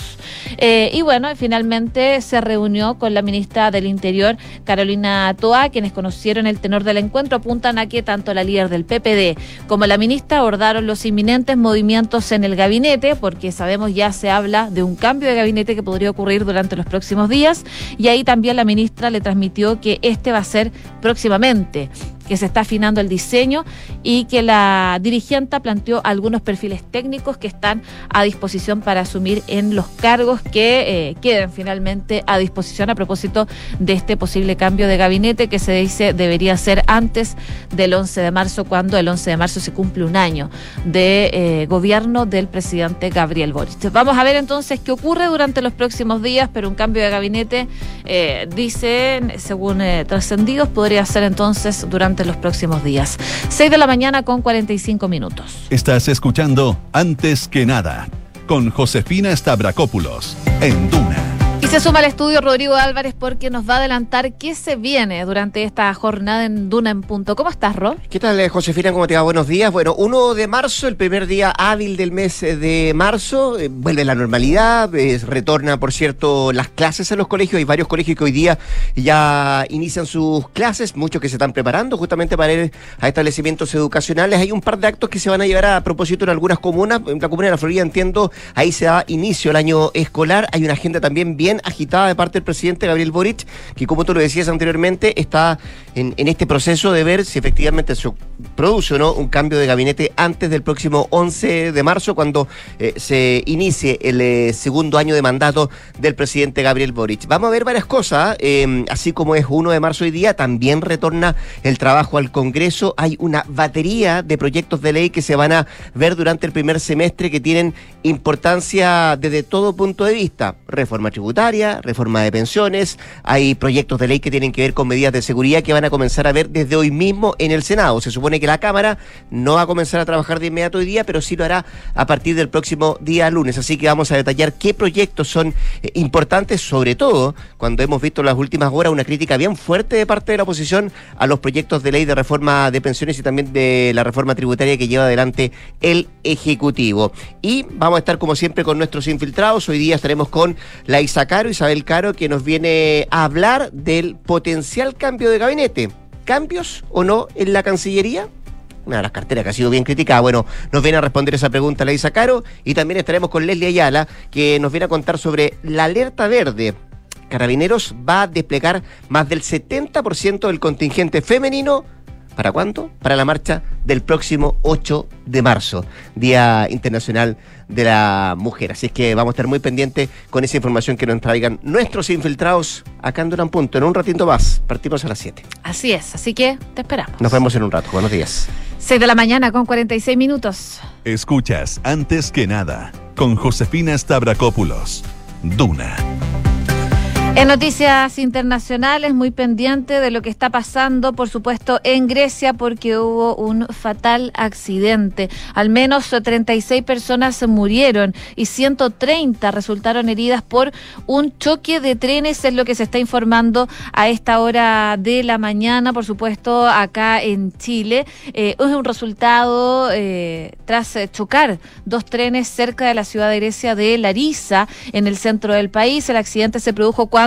Eh, y bueno, finalmente se reunió con la ministra del Interior, Carolina Toa, quienes conocieron el tenor del encuentro, apuntan a que tanto la líder del PPD como la ministra abordaron los inminentes movimientos en el gabinete, porque sabemos ya se habla de un cambio de gabinete que podría ocurrir durante los próximos días. Y ahí también la ministra le transmitió que este va a ser próximamente que se está afinando el diseño y que la dirigente planteó algunos perfiles técnicos que están a disposición para asumir en los cargos que eh, queden finalmente a disposición a propósito de este posible cambio de gabinete que se dice debería ser antes del 11 de marzo, cuando el 11 de marzo se cumple un año de eh, gobierno del presidente Gabriel Boric. Vamos a ver entonces qué ocurre durante los próximos días, pero un cambio de gabinete, eh, dicen, según trascendidos, podría ser entonces durante los próximos días. 6 de la mañana con 45 minutos. Estás escuchando Antes que nada con Josefina Stavrakopoulos en Duna se suma al estudio Rodrigo Álvarez porque nos va a adelantar qué se viene durante esta jornada en Duna en Punto. ¿Cómo estás, Ro? ¿Qué tal, eh, Josefina? ¿Cómo te va? Buenos días. Bueno, 1 de marzo, el primer día hábil del mes eh, de marzo, eh, vuelve la normalidad, retorna, por cierto, las clases en los colegios. Hay varios colegios que hoy día ya inician sus clases, muchos que se están preparando justamente para ir a establecimientos educacionales. Hay un par de actos que se van a llevar a propósito en algunas comunas. En la comuna de la Florida, entiendo, ahí se da inicio el año escolar. Hay una agenda también bien agitada de parte del presidente Gabriel Boric, que como tú lo decías anteriormente, está en, este proceso de ver si efectivamente se produce o no un cambio de gabinete antes del próximo 11 de marzo, cuando eh, se inicie el eh, segundo año de mandato del presidente Gabriel Boric. Vamos a ver varias cosas, eh, así como es 1 de marzo hoy día, también retorna el trabajo al Congreso. Hay una batería de proyectos de ley que se van a ver durante el primer semestre que tienen importancia desde todo punto de vista. Reforma tributaria, reforma de pensiones, hay proyectos de ley que tienen que ver con medidas de seguridad que van a comenzar a ver desde hoy mismo en el Senado. Se supone que la Cámara no va a comenzar a trabajar de inmediato hoy día, pero sí lo hará a partir del próximo día lunes. Así que vamos a detallar qué proyectos son eh, importantes, sobre todo cuando hemos visto en las últimas horas una crítica bien fuerte de parte de la oposición a los proyectos de ley de reforma de pensiones y también de la reforma tributaria que lleva adelante el Ejecutivo. Y vamos a estar como siempre con nuestros infiltrados. Hoy día estaremos con la Caro, Isabel Caro, que nos viene a hablar del potencial cambio de gabinete. ¿Cambios o no en la Cancillería? una de las carteras que ha sido bien criticada. Bueno, nos viene a responder esa pregunta la Isa Caro y también estaremos con Leslie Ayala, que nos viene a contar sobre la alerta verde. Carabineros va a desplegar más del 70% del contingente femenino. ¿Para cuándo? Para la marcha del próximo 8 de marzo, Día Internacional de la Mujer. Así es que vamos a estar muy pendientes con esa información que nos traigan nuestros infiltrados acá en Durán Punto. En un ratito más, partimos a las 7. Así es, así que te esperamos. Nos vemos en un rato. Buenos días. 6 de la mañana con 46 minutos. Escuchas antes que nada con Josefina Stavrakopoulos. Duna. En noticias internacionales, muy pendiente de lo que está pasando, por supuesto, en Grecia, porque hubo un fatal accidente. Al menos 36 personas murieron y 130 resultaron heridas por un choque de trenes, es lo que se está informando a esta hora de la mañana, por supuesto, acá en Chile. Eh, es un resultado eh, tras chocar dos trenes cerca de la ciudad de Grecia de Larisa, en el centro del país. El accidente se produjo cuando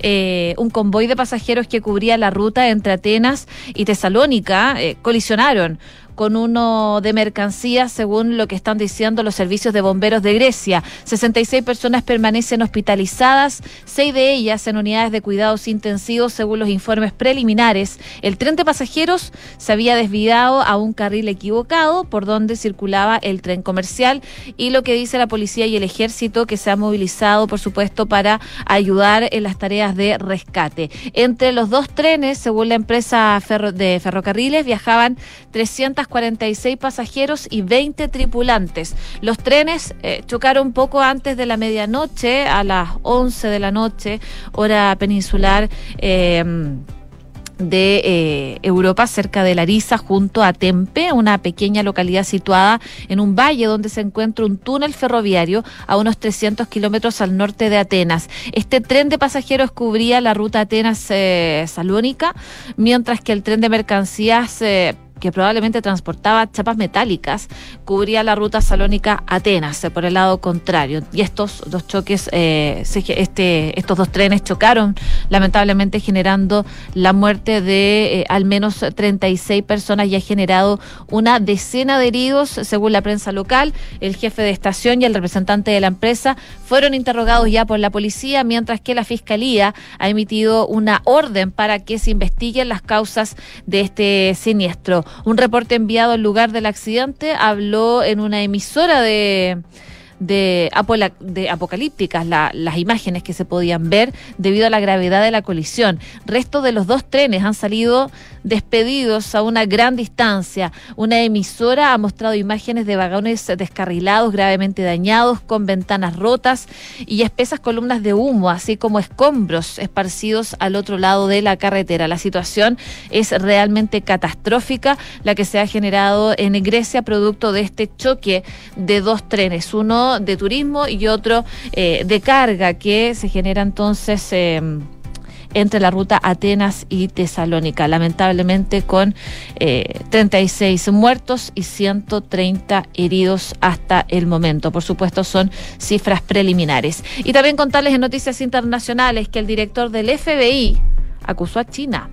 eh, un convoy de pasajeros que cubría la ruta entre Atenas y Tesalónica eh, colisionaron con uno de mercancías, según lo que están diciendo los servicios de bomberos de Grecia. 66 personas permanecen hospitalizadas, seis de ellas en unidades de cuidados intensivos, según los informes preliminares. El tren de pasajeros se había desviado a un carril equivocado por donde circulaba el tren comercial y lo que dice la policía y el ejército que se ha movilizado, por supuesto, para ayudar en las tareas de rescate. Entre los dos trenes, según la empresa de ferrocarriles, viajaban 300 46 pasajeros y 20 tripulantes. Los trenes eh, chocaron poco antes de la medianoche, a las 11 de la noche, hora peninsular. Eh, de eh, Europa, cerca de Larisa, junto a Tempe, una pequeña localidad situada en un valle donde se encuentra un túnel ferroviario a unos 300 kilómetros al norte de Atenas. Este tren de pasajeros cubría la ruta Atenas-Salónica, mientras que el tren de mercancías que probablemente transportaba chapas metálicas, cubría la ruta Salónica-Atenas por el lado contrario. Y estos dos choques, eh, este, estos dos trenes chocaron, lamentablemente generando la muerte de eh, al menos 36 personas y ha generado una decena de heridos, según la prensa local. El jefe de estación y el representante de la empresa fueron interrogados ya por la policía, mientras que la fiscalía ha emitido una orden para que se investiguen las causas de este siniestro. Un reporte enviado al lugar del accidente habló en una emisora de de, apocalípticas las imágenes que se podían ver debido a la gravedad de la colisión. Resto de los dos trenes han salido despedidos a una gran distancia. Una emisora ha mostrado imágenes de vagones descarrilados, gravemente dañados, con ventanas rotas y espesas columnas de humo, así como escombros esparcidos al otro lado de la carretera. La situación es realmente catastrófica, la que se ha generado en Grecia producto de este choque de dos trenes, uno de turismo y otro eh, de carga, que se genera entonces... Eh, entre la ruta Atenas y Tesalónica, lamentablemente con 36 eh, muertos y 130 heridos hasta el momento. Por supuesto, son cifras preliminares. Y también contarles en noticias internacionales que el director del FBI acusó a China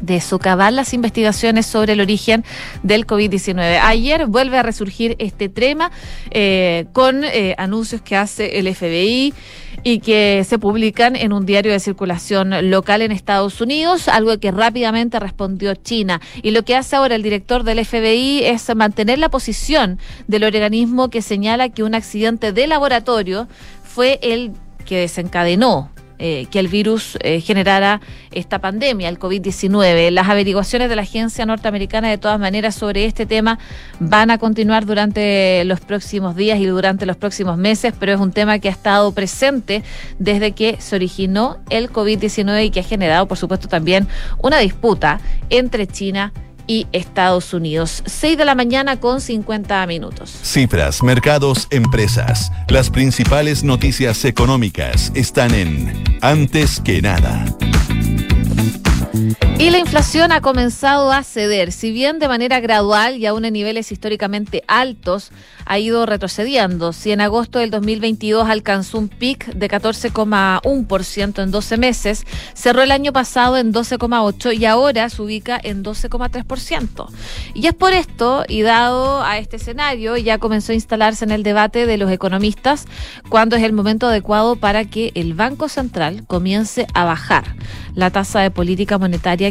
de socavar las investigaciones sobre el origen del COVID-19. Ayer vuelve a resurgir este tema eh, con eh, anuncios que hace el FBI y que se publican en un diario de circulación local en Estados Unidos, algo que rápidamente respondió China. Y lo que hace ahora el director del FBI es mantener la posición del organismo que señala que un accidente de laboratorio fue el que desencadenó eh, que el virus eh, generara esta pandemia, el COVID-19. Las averiguaciones de la agencia norteamericana, de todas maneras, sobre este tema van a continuar durante los próximos días y durante los próximos meses, pero es un tema que ha estado presente desde que se originó el COVID-19 y que ha generado, por supuesto, también una disputa entre China y y Estados Unidos. 6 de la mañana con 50 minutos. Cifras, mercados, empresas. Las principales noticias económicas están en Antes que nada. Y la inflación ha comenzado a ceder, si bien de manera gradual y aún en niveles históricamente altos, ha ido retrocediendo. Si en agosto del 2022 alcanzó un pic de 14,1% en 12 meses, cerró el año pasado en 12,8% y ahora se ubica en 12,3%. Y es por esto, y dado a este escenario, ya comenzó a instalarse en el debate de los economistas cuándo es el momento adecuado para que el Banco Central comience a bajar la tasa de política monetaria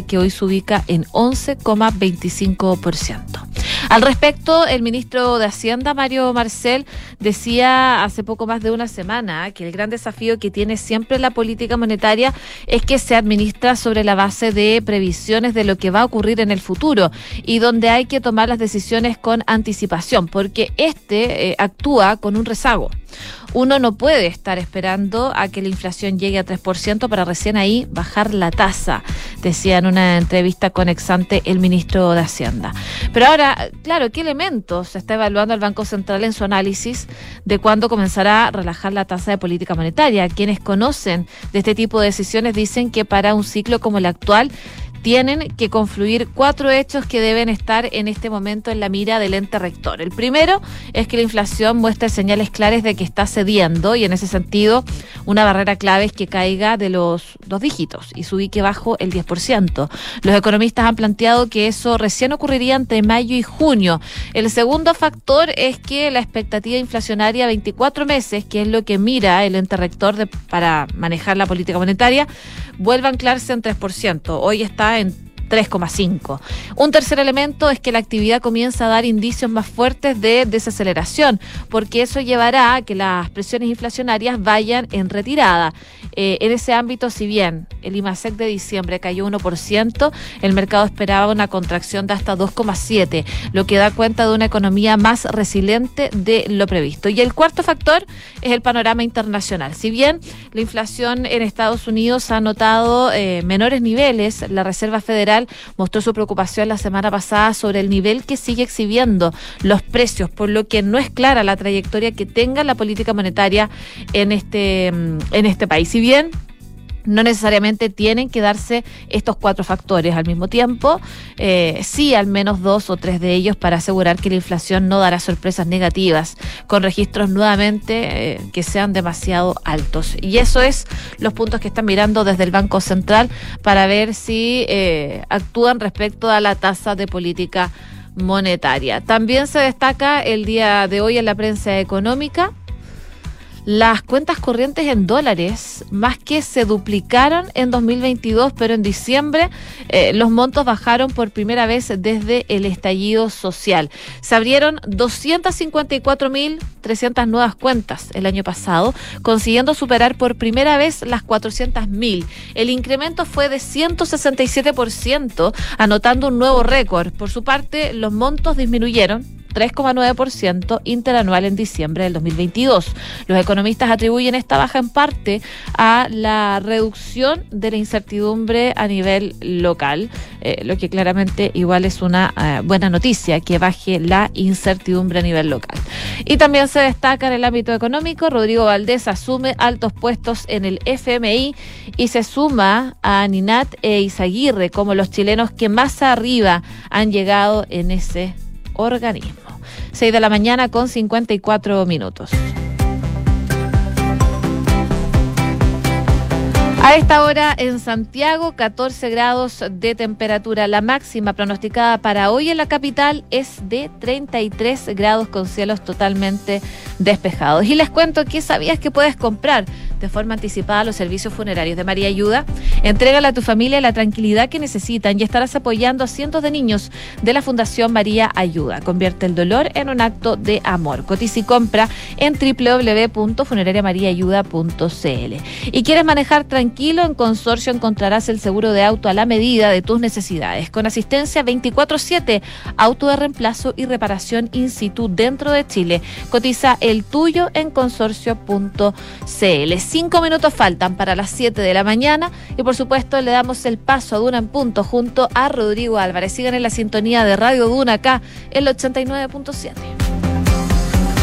que hoy se ubica en 11,25%. Al respecto, el ministro de Hacienda, Mario Marcel, decía hace poco más de una semana que el gran desafío que tiene siempre la política monetaria es que se administra sobre la base de previsiones de lo que va a ocurrir en el futuro y donde hay que tomar las decisiones con anticipación, porque este eh, actúa con un rezago uno no puede estar esperando a que la inflación llegue a 3% para recién ahí bajar la tasa, decía en una entrevista con Exante el ministro de Hacienda. Pero ahora, claro, ¿qué elementos está evaluando el Banco Central en su análisis de cuándo comenzará a relajar la tasa de política monetaria? Quienes conocen de este tipo de decisiones dicen que para un ciclo como el actual, tienen que confluir cuatro hechos que deben estar en este momento en la mira del ente rector. El primero es que la inflación muestra señales claras de que está cediendo y en ese sentido una barrera clave es que caiga de los dos dígitos y se ubique bajo el 10%. Los economistas han planteado que eso recién ocurriría entre mayo y junio. El segundo factor es que la expectativa inflacionaria 24 meses, que es lo que mira el ente rector de, para manejar la política monetaria, vuelva a anclarse en 3%. Hoy está en 3,5. Un tercer elemento es que la actividad comienza a dar indicios más fuertes de desaceleración, porque eso llevará a que las presiones inflacionarias vayan en retirada. Eh, en ese ámbito, si bien el IMASEC de diciembre cayó 1%, el mercado esperaba una contracción de hasta 2,7%, lo que da cuenta de una economía más resiliente de lo previsto. Y el cuarto factor es el panorama internacional. Si bien la inflación en Estados Unidos ha notado eh, menores niveles, la Reserva Federal mostró su preocupación la semana pasada sobre el nivel que sigue exhibiendo los precios, por lo que no es clara la trayectoria que tenga la política monetaria en este, mm, en este país. Si bien no necesariamente tienen que darse estos cuatro factores al mismo tiempo, eh, sí al menos dos o tres de ellos para asegurar que la inflación no dará sorpresas negativas, con registros nuevamente eh, que sean demasiado altos. Y eso es los puntos que están mirando desde el Banco Central para ver si eh, actúan respecto a la tasa de política monetaria. También se destaca el día de hoy en la prensa económica las cuentas corrientes en dólares más que se duplicaron en 2022, pero en diciembre eh, los montos bajaron por primera vez desde el estallido social. Se abrieron 254.300 nuevas cuentas el año pasado, consiguiendo superar por primera vez las 400.000. El incremento fue de 167%, anotando un nuevo récord. Por su parte, los montos disminuyeron 3,9% interanual en diciembre del 2022. Los economistas atribuyen esta baja en parte a la reducción de la incertidumbre a nivel local, eh, lo que claramente igual es una eh, buena noticia, que baje la incertidumbre a nivel local. Y también se destaca en el ámbito económico, Rodrigo Valdés asume altos puestos en el FMI y se suma a Ninat e Izaguirre como los chilenos que más arriba han llegado en ese organismo. 6 de la mañana con 54 minutos. A esta hora en Santiago, 14 grados de temperatura. La máxima pronosticada para hoy en la capital es de 33 grados con cielos totalmente despejados. Y les cuento que sabías que puedes comprar de forma anticipada los servicios funerarios de María Ayuda. Entrégale a tu familia la tranquilidad que necesitan y estarás apoyando a cientos de niños de la Fundación María Ayuda. Convierte el dolor en un acto de amor. Cotiza y compra en www.funerariamariaayuda.cl. ¿Y quieres manejar tranquilo? En Consorcio encontrarás el seguro de auto a la medida de tus necesidades, con asistencia 24-7, auto de reemplazo y reparación in situ dentro de Chile. Cotiza el tuyo en consorcio.cl. Cinco minutos faltan para las 7 de la mañana y por supuesto le damos el paso a Duna en punto junto a Rodrigo Álvarez. Sigan en la sintonía de Radio Duna acá, el 89.7.